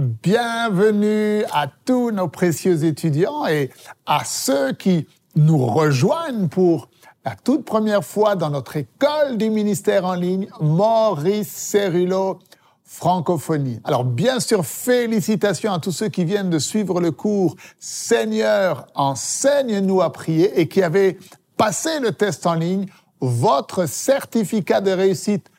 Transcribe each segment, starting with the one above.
bienvenue à tous nos précieux étudiants et à ceux qui nous rejoignent pour la toute première fois dans notre école du ministère en ligne, Maurice Cerullo, francophonie. Alors bien sûr, félicitations à tous ceux qui viennent de suivre le cours Seigneur, enseigne-nous à prier et qui avaient passé le test en ligne. Votre certificat de réussite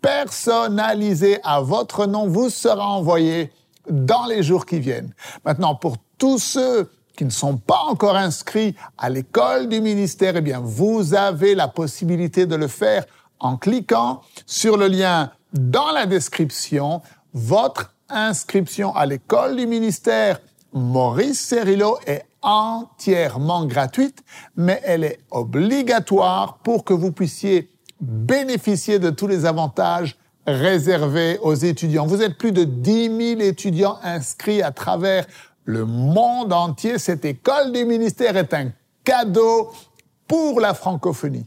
personnalisé à votre nom vous sera envoyé dans les jours qui viennent. Maintenant, pour tous ceux qui ne sont pas encore inscrits à l'école du ministère, eh bien, vous avez la possibilité de le faire en cliquant sur le lien dans la description. Votre inscription à l'école du ministère Maurice Cerillo est entièrement gratuite, mais elle est obligatoire pour que vous puissiez bénéficier de tous les avantages réservés aux étudiants. Vous êtes plus de 10 000 étudiants inscrits à travers le monde entier. Cette école du ministère est un cadeau pour la francophonie.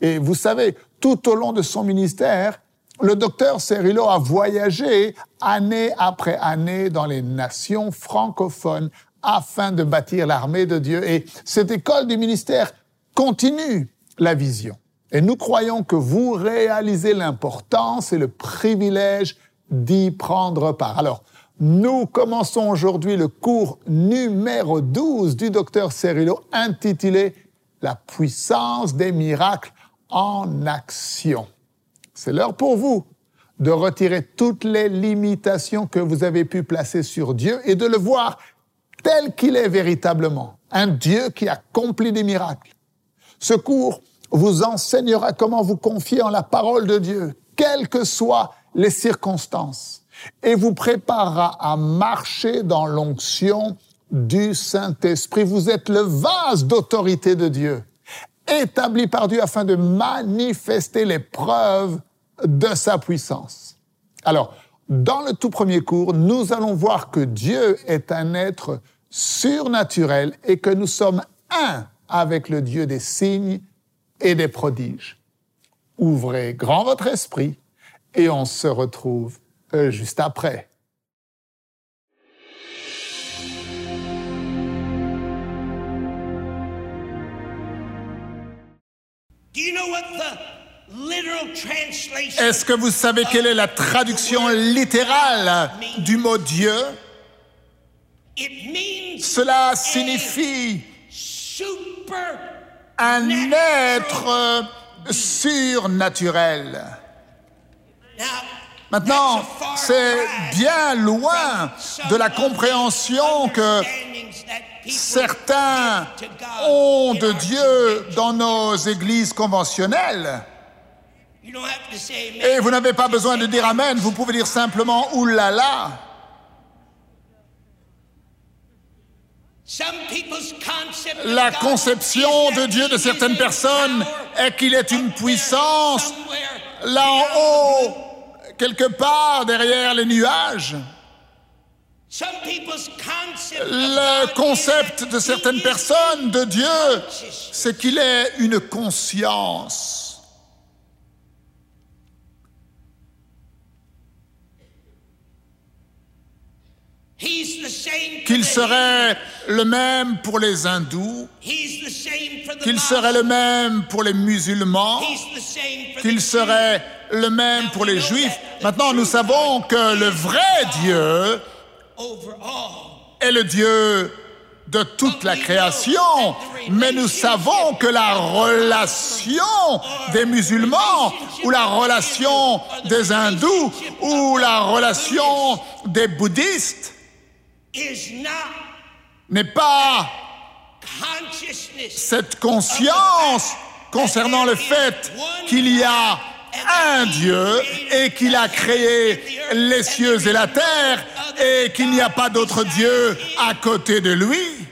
Et vous savez, tout au long de son ministère, le docteur Cerillo a voyagé année après année dans les nations francophones afin de bâtir l'armée de Dieu. Et cette école du ministère continue la vision. Et nous croyons que vous réalisez l'importance et le privilège d'y prendre part. Alors, nous commençons aujourd'hui le cours numéro 12 du docteur Cerillo intitulé La puissance des miracles en action. C'est l'heure pour vous de retirer toutes les limitations que vous avez pu placer sur Dieu et de le voir tel qu'il est véritablement, un Dieu qui accomplit des miracles. Ce cours vous enseignera comment vous confier en la parole de Dieu, quelles que soient les circonstances, et vous préparera à marcher dans l'onction du Saint-Esprit. Vous êtes le vase d'autorité de Dieu, établi par Dieu afin de manifester les preuves de sa puissance. Alors, dans le tout premier cours, nous allons voir que Dieu est un être surnaturel et que nous sommes un avec le Dieu des signes et des prodiges. Ouvrez grand votre esprit et on se retrouve euh, juste après. Est-ce que vous savez quelle est la traduction littérale du mot Dieu? Cela signifie un être surnaturel. Maintenant, c'est bien loin de la compréhension que certains ont de Dieu dans nos églises conventionnelles. Et vous n'avez pas besoin de dire Amen, vous pouvez dire simplement Oulala. La conception de Dieu de certaines personnes est qu'il est une puissance là en haut, quelque part derrière les nuages. Le concept de certaines personnes de Dieu, c'est qu'il est une conscience. Qu'il serait le même pour les hindous, qu'il serait le même pour les musulmans, qu'il serait le même pour les juifs. Maintenant, nous savons que le vrai Dieu est le Dieu de toute la création, mais nous savons que la relation des musulmans ou la relation des hindous ou la relation des bouddhistes n'est pas cette conscience concernant le fait qu'il y a un Dieu et qu'il a créé les cieux et la terre et qu'il n'y a pas d'autre Dieu à côté de lui.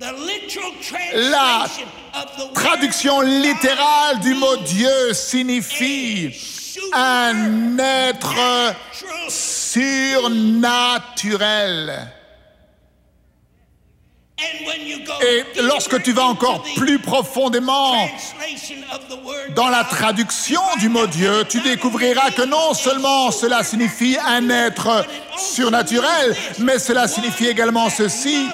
La traduction littérale du mot Dieu signifie un être surnaturel. Et lorsque tu vas encore plus profondément dans la traduction du mot Dieu, tu découvriras que non seulement cela signifie un être surnaturel, mais cela signifie également ceci,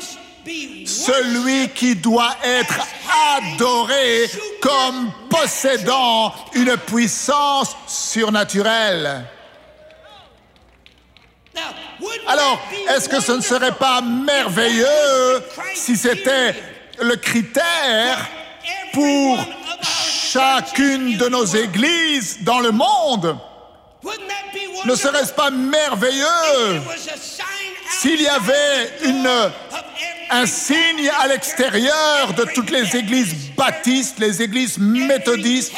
celui qui doit être adoré comme possédant une puissance surnaturelle. Alors, est-ce que ce ne serait pas merveilleux si c'était le critère pour chacune de nos églises dans le monde? Ne serait-ce pas merveilleux s'il y avait une, un signe à l'extérieur de toutes les églises baptistes, les églises méthodistes,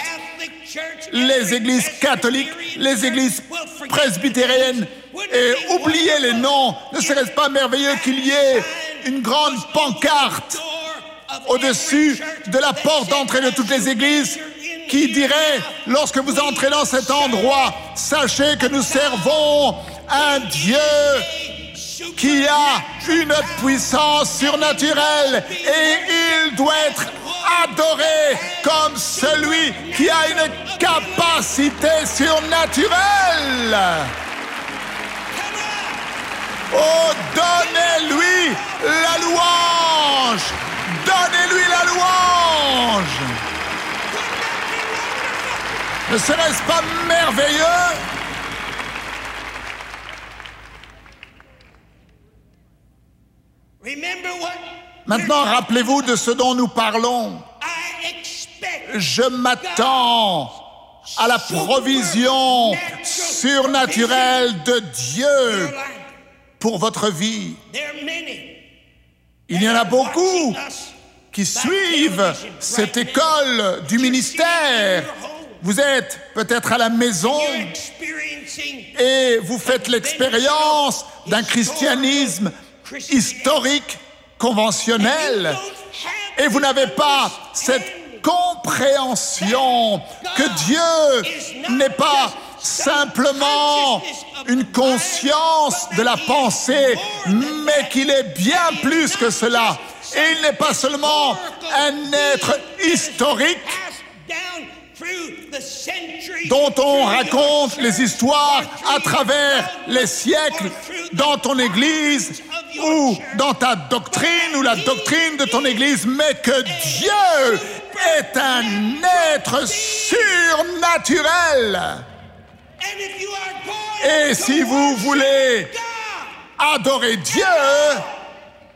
les églises catholiques, les églises presbytériennes, et oubliez les noms. Ne serait-ce pas merveilleux qu'il y ait une grande pancarte au-dessus de la porte d'entrée de toutes les églises? Qui dirait, lorsque vous entrez dans cet endroit, sachez que nous servons un Dieu qui a une puissance surnaturelle et il doit être adoré comme celui qui a une capacité surnaturelle. Oh, donnez-lui la louange Donnez-lui la louange Ne serait-ce pas merveilleux? Maintenant, rappelez-vous de ce dont nous parlons. Je m'attends à la provision surnaturelle de Dieu pour votre vie. Il y en a beaucoup qui suivent cette école du ministère. Vous êtes peut-être à la maison et vous faites l'expérience d'un christianisme historique, conventionnel, et vous n'avez pas cette compréhension que Dieu n'est pas simplement une conscience de la pensée, mais qu'il est bien plus que cela. Et il n'est pas seulement un être historique dont on raconte les histoires à travers les siècles dans ton Église ou dans ta doctrine ou la doctrine de ton Église, mais que Dieu est un être surnaturel. Et si vous voulez adorer Dieu,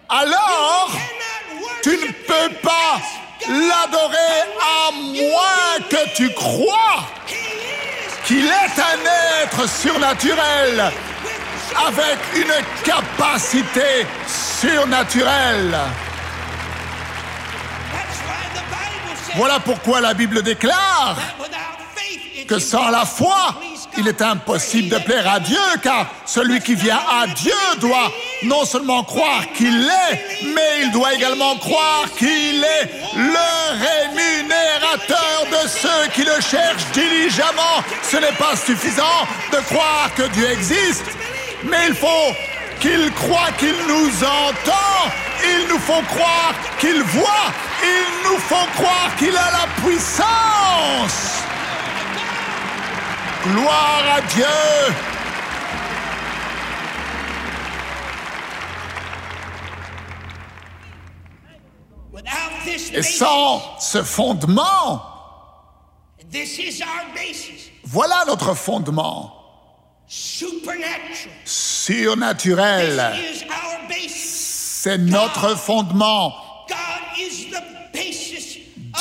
alors tu ne peux pas l'adorer à moins que tu crois qu'il est un être surnaturel avec une capacité surnaturelle. Voilà pourquoi la Bible déclare que sans la foi, il est impossible de plaire à Dieu, car celui qui vient à Dieu doit non seulement croire qu'il l'est, mais il doit également croire qu'il est le rémunérateur de ceux qui le cherchent diligemment. Ce n'est pas suffisant de croire que Dieu existe, mais il faut qu'il croit qu'il nous entend. Il nous faut croire qu'il voit. Il nous faut croire qu'il a la puissance. Gloire à Dieu. Et sans ce fondement, voilà notre fondement surnaturel. C'est notre fondement.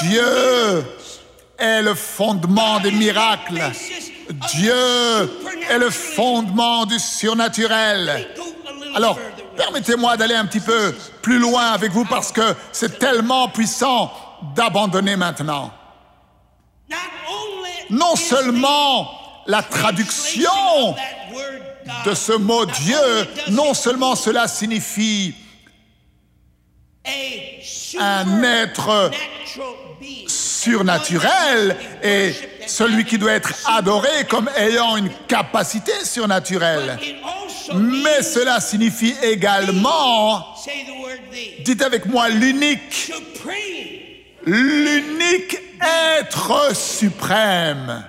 Dieu est le fondement des miracles. Dieu est le fondement du surnaturel. Alors, permettez-moi d'aller un petit peu plus loin avec vous parce que c'est tellement puissant d'abandonner maintenant. Non seulement la traduction de ce mot Dieu, non seulement cela signifie un être surnaturel et celui qui doit être adoré comme ayant une capacité surnaturelle. Mais cela signifie également, dites avec moi, l'unique, l'unique être suprême.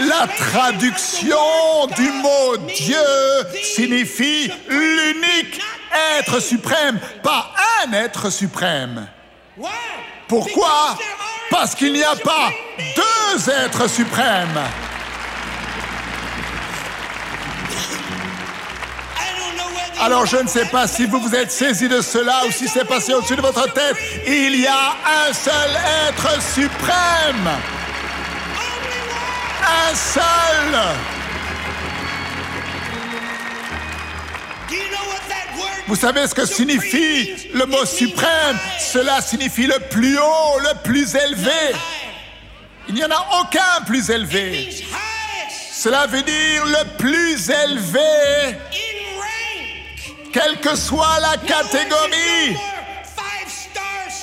La traduction du mot Dieu signifie l'unique être suprême, pas un être suprême. Pourquoi? Parce qu'il n'y a pas deux êtres suprêmes. Alors je ne sais pas si vous vous êtes saisi de cela ou si c'est passé au-dessus de votre tête. Il y a un seul être suprême. Un seul. Vous savez ce que signifie le mot suprême? Cela signifie le plus haut, le plus élevé. Il n'y en a aucun plus élevé. Cela veut dire le plus élevé, quelle que soit la catégorie.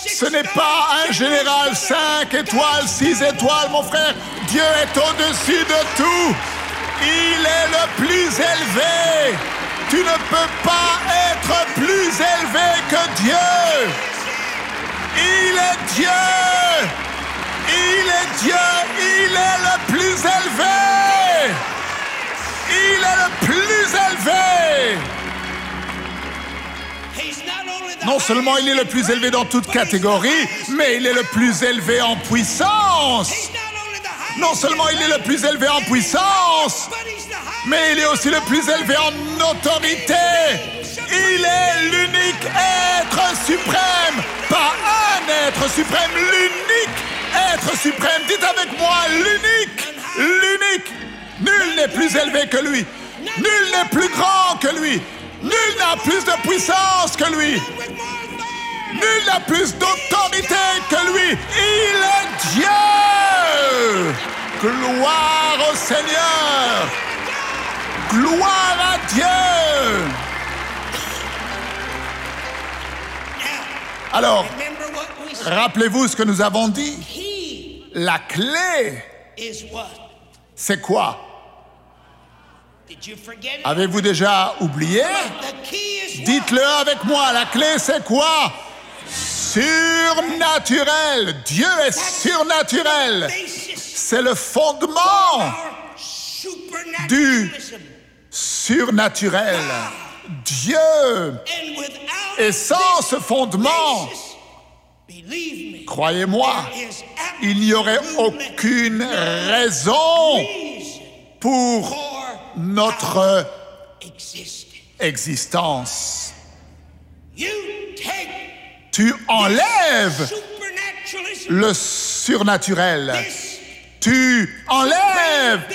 Ce n'est pas un général stars. 5 étoiles, 6 étoiles, mon frère. Dieu est au-dessus de tout. Il est le plus élevé. Tu ne peux pas être plus élevé que Dieu. Il est Dieu. Il est Dieu. Il est le plus élevé. Il est le plus élevé. Non seulement il est le plus élevé dans toute catégorie, mais il est le plus élevé en puissance. Non seulement il est le plus élevé en puissance, mais il est aussi le plus élevé en autorité. Il est l'unique être suprême, pas un être suprême, l'unique être suprême. Dites avec moi, l'unique, l'unique. Nul n'est plus élevé que lui. Nul n'est plus grand que lui. Nul n'a plus de puissance que lui. Nul n'a plus d'autorité que lui. Il est Dieu. Gloire au Seigneur. Gloire à Dieu. Alors, rappelez-vous ce que nous avons dit. La clé, c'est quoi? Avez-vous déjà oublié? Dites-le avec moi. La clé, c'est quoi? Surnaturel. Dieu est surnaturel. C'est le fondement supernaturalism. surnaturel. Dieu. Et sans ce fondement, croyez-moi, il n'y aurait aucune raison pour notre existence. Tu enlèves le surnaturel. Tu enlèves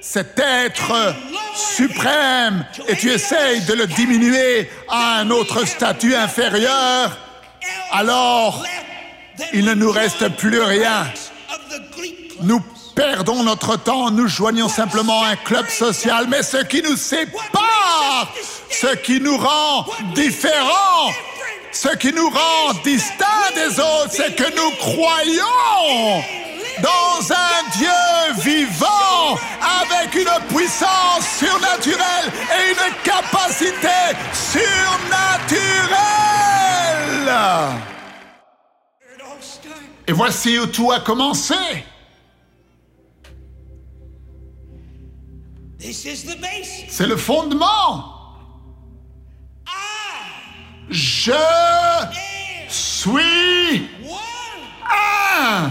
cet être suprême et tu essayes de le diminuer à un autre statut inférieur, alors il ne nous reste plus rien. Nous perdons notre temps, nous joignons simplement un club social, mais ce qui nous sépare, ce qui nous rend différents, ce qui nous rend distincts des autres, c'est que nous croyons dans un Dieu vivant avec une puissance surnaturelle et une capacité surnaturelle. Et voici où tout a commencé. This is the basis. C'est le fondement. Je suis un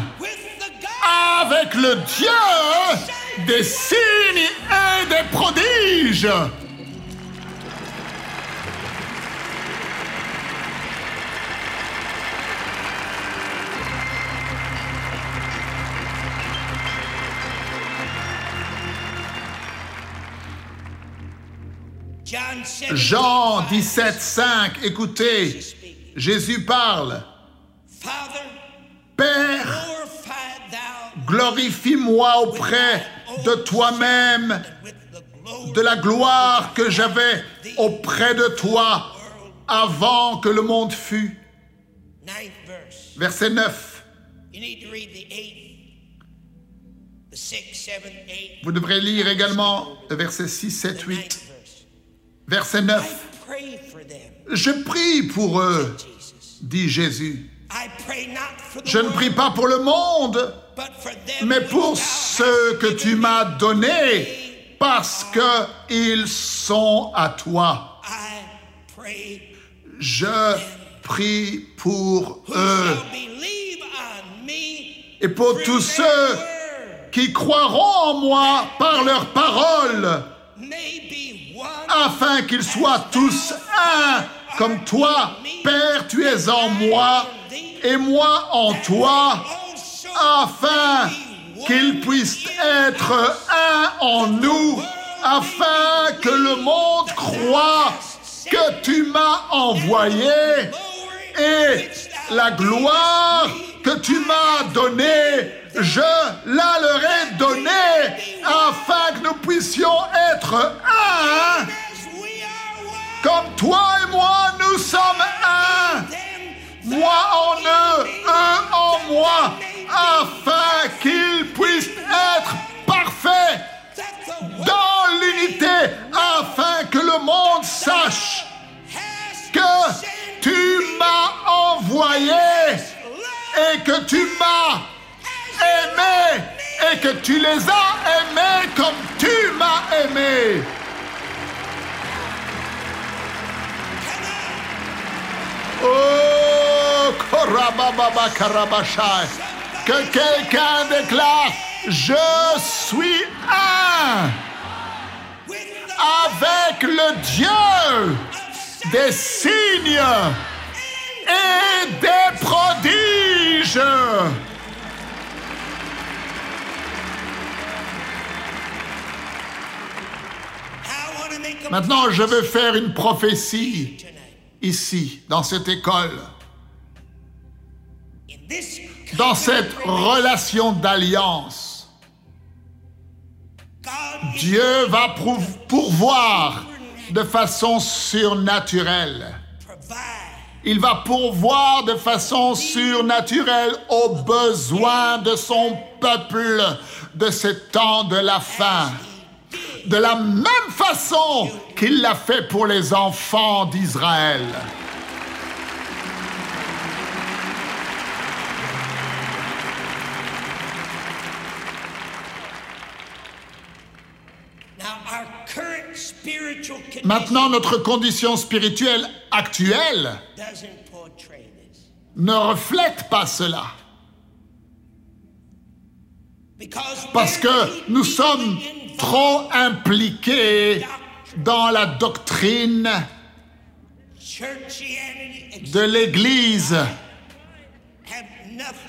avec le Dieu des signes et des prodiges. Jean 5, 17, 5, écoutez, Jésus parle. Père, glorifie-moi auprès de toi-même de la gloire que j'avais auprès de toi avant que le monde fût. Verset 9. You need to read the eighth, 6, 7, 8, Vous devrez lire également le verset 6, 7, 8, 9 verse. Verset I 9. pray for them, Je prie pour eux, dit Jésus. Je ne prie pas pour le monde, mais pour ceux que tu m'as donnés, parce que ils sont à toi. Je prie pour eux et pour tous ceux qui croiront en moi par leurs paroles, afin qu'ils soient tous un, comme toi, Père, tu es en moi et moi en toi, afin qu'ils puissent être un en nous, afin que le monde croit que tu m'as envoyé et la gloire que tu m'as donnée, je la leur ai donnée, afin que nous puissions être un, que tu m'as aimé et que tu les as aimés comme tu m'as aimé. Oh. Que quelqu'un déclare, je suis un avec le Dieu des signes et des Maintenant, je veux faire une prophétie ici, dans cette école, dans cette relation d'alliance. Dieu va pourvoir de façon surnaturelle. Il va pourvoir de façon surnaturelle aux besoins de son peuple de ce temps de la fin. De la même façon qu'il l'a fait pour les enfants d'Israël. Maintenant, notre condition spirituelle actuelle ne reflète pas cela. Parce que nous sommes trop impliqués dans la doctrine de l'Église.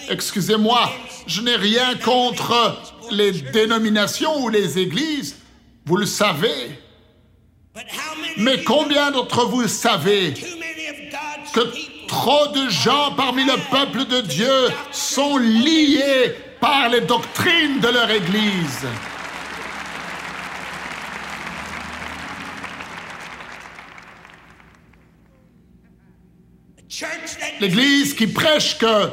Excusez-moi, je n'ai rien contre les dénominations ou les églises, vous le savez. Mais combien d'entre vous savez que trop de gens parmi le peuple de Dieu sont liés par les doctrines de leur église? L'église qui prêche que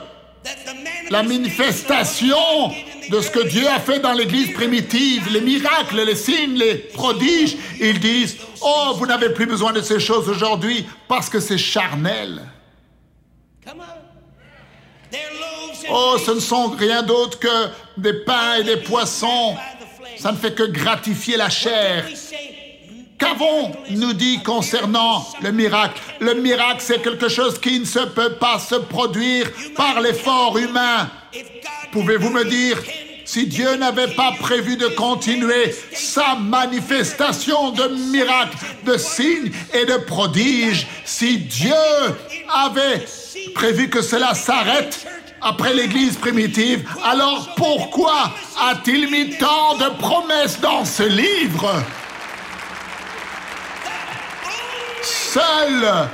la manifestation de ce que Dieu a fait dans l'église primitive, les miracles, les signes, les prodiges, ils disent, oh, vous n'avez plus besoin de ces choses aujourd'hui parce que c'est charnel. Oh, ce ne sont rien d'autre que des pains et des poissons. Ça ne fait que gratifier la chair. We say, Qu'avons-nous dit concernant le miracle? Le miracle, c'est quelque chose qui ne se peut pas se produire par l'effort humain. Pouvez-vous me dire, si Dieu n'avait pas prévu de continuer sa manifestation de miracles, de signes et de prodiges, si Dieu avait prévu que cela s'arrête après l'Église primitive, alors pourquoi a-t-il mis tant de promesses dans ce livre? Seule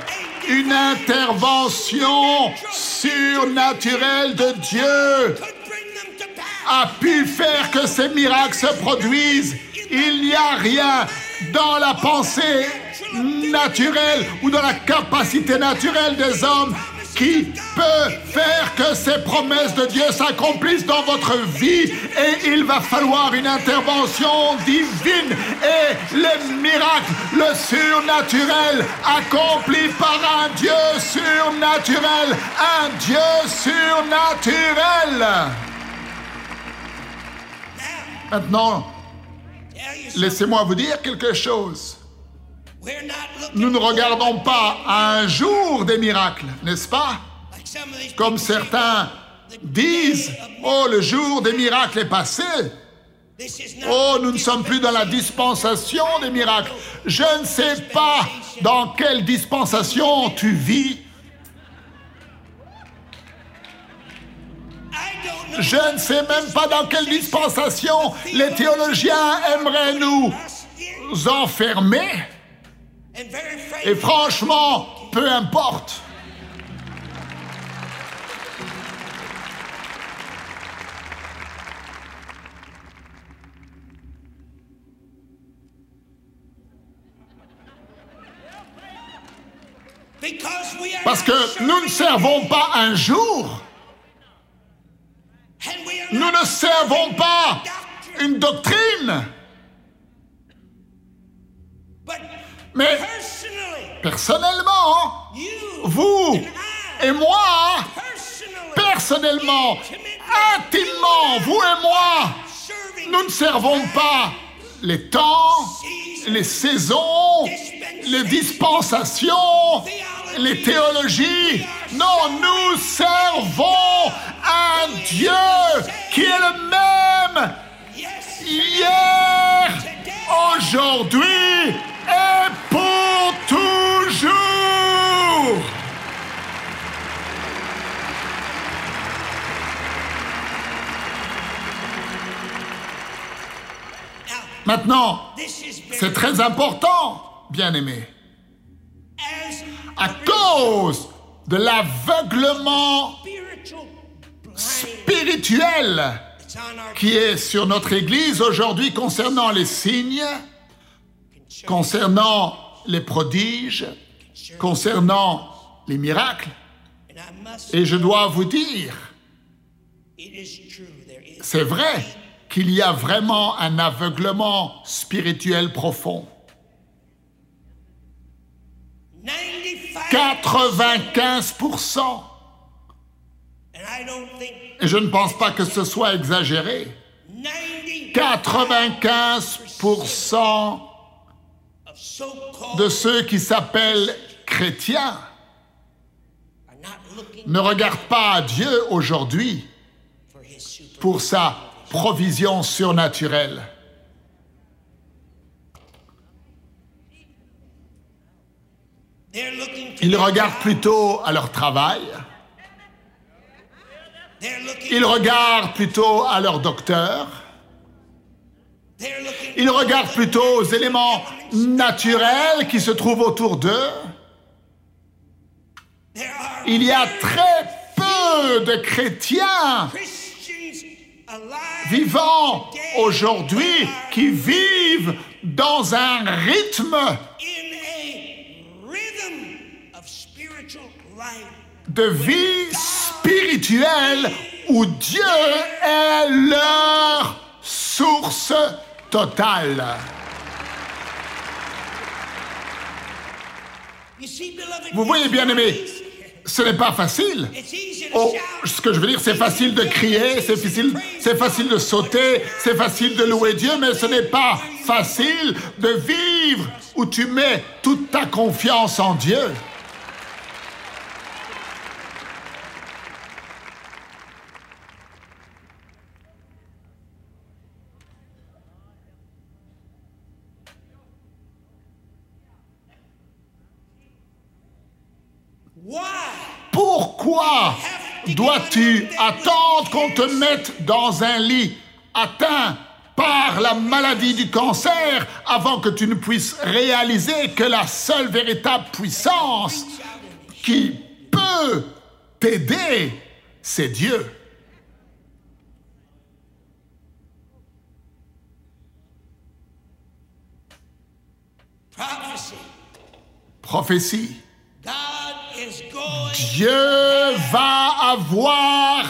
une intervention surnaturelle de Dieu a pu faire que ces miracles se produisent. Il n'y a rien dans la pensée naturelle ou dans la capacité naturelle des hommes qui peut faire que ces promesses de Dieu s'accomplissent dans votre vie et il va falloir une intervention divine et les miracles, le surnaturel accompli par un Dieu surnaturel, un Dieu surnaturel. Maintenant, laissez-moi vous dire quelque chose. Nous ne regardons pas un jour des miracles, n'est-ce pas? Comme certains disent, oh, le jour des miracles est passé. Oh, nous ne sommes plus dans la dispensation des miracles. Je ne sais pas dans quelle dispensation tu vis. Je ne sais même pas dans quelle dispensation les théologiens aimeraient nous enfermer. Et franchement, peu importe. Parce que nous ne servons pas un jour. Nous ne servons pas une doctrine. Mais personnellement, vous et moi, personnellement, intimement, vous et moi, nous ne servons pas les temps, les saisons, les dispensations, les théologies. Non, nous servons un Dieu qui est le même hier, aujourd'hui et pour toujours. Maintenant, c'est très important, bien-aimé. À cause de l'aveuglement spirituel qui est sur notre Église aujourd'hui concernant les signes, concernant les prodiges, concernant les miracles. Et je dois vous dire, c'est vrai qu'il y a vraiment un aveuglement spirituel profond. 95%. Et je ne pense pas que ce soit exagéré. 95% de ceux qui s'appellent chrétiens ne regardent pas Dieu aujourd'hui pour sa provision surnaturelle. Ils regardent plutôt à leur travail. Ils regardent plutôt à leur docteur. Ils regardent plutôt aux éléments naturels qui se trouvent autour d'eux. Il y a très peu de chrétiens vivants aujourd'hui qui vivent dans un rythme de vie spirituelle où Dieu est leur source totale. Vous voyez, bien aimé, ce n'est pas facile. Oh, ce que je veux dire, c'est facile de crier, c'est facile, c'est facile de sauter, c'est facile de louer Dieu, mais ce n'est pas facile de vivre où tu mets toute ta confiance en Dieu. Pourquoi dois-tu attendre qu'on te mette dans un lit atteint par la maladie du cancer avant que tu ne puisses réaliser que la seule véritable puissance qui peut t'aider, c'est Dieu? Prophétie. Dieu va avoir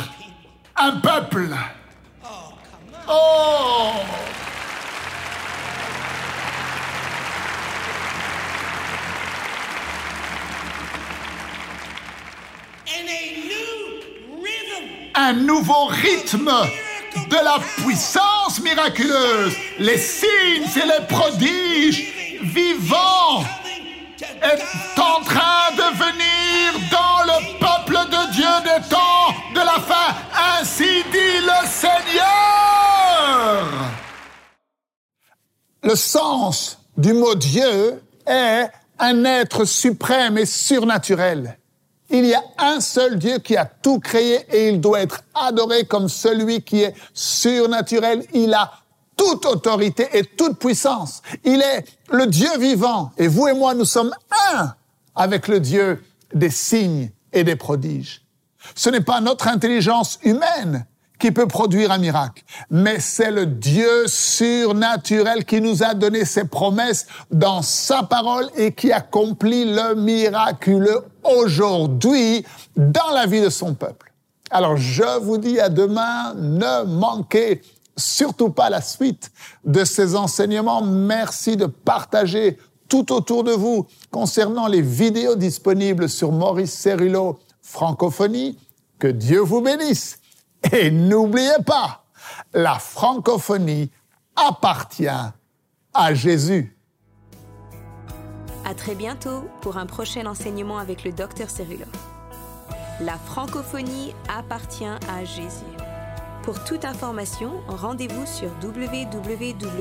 un peuple. Oh un nouveau rythme de la puissance miraculeuse. Les signes et les prodiges vivants est en train de venir Le sens du mot Dieu est un être suprême et surnaturel. Il y a un seul Dieu qui a tout créé et il doit être adoré comme celui qui est surnaturel. Il a toute autorité et toute puissance. Il est le Dieu vivant et vous et moi, nous sommes un avec le Dieu des signes et des prodiges. Ce n'est pas notre intelligence humaine qui peut produire un miracle, mais c'est le Dieu surnaturel qui nous a donné ses promesses dans sa parole et qui accomplit le miraculeux aujourd'hui dans la vie de son peuple. Alors je vous dis à demain, ne manquez surtout pas la suite de ces enseignements. Merci de partager tout autour de vous concernant les vidéos disponibles sur Maurice Cerullo Francophonie. Que Dieu vous bénisse. Et n'oubliez pas, la francophonie appartient à Jésus. À très bientôt pour un prochain enseignement avec le Dr Cerullo. La francophonie appartient à Jésus. Pour toute information, rendez-vous sur www.mcwe.fr.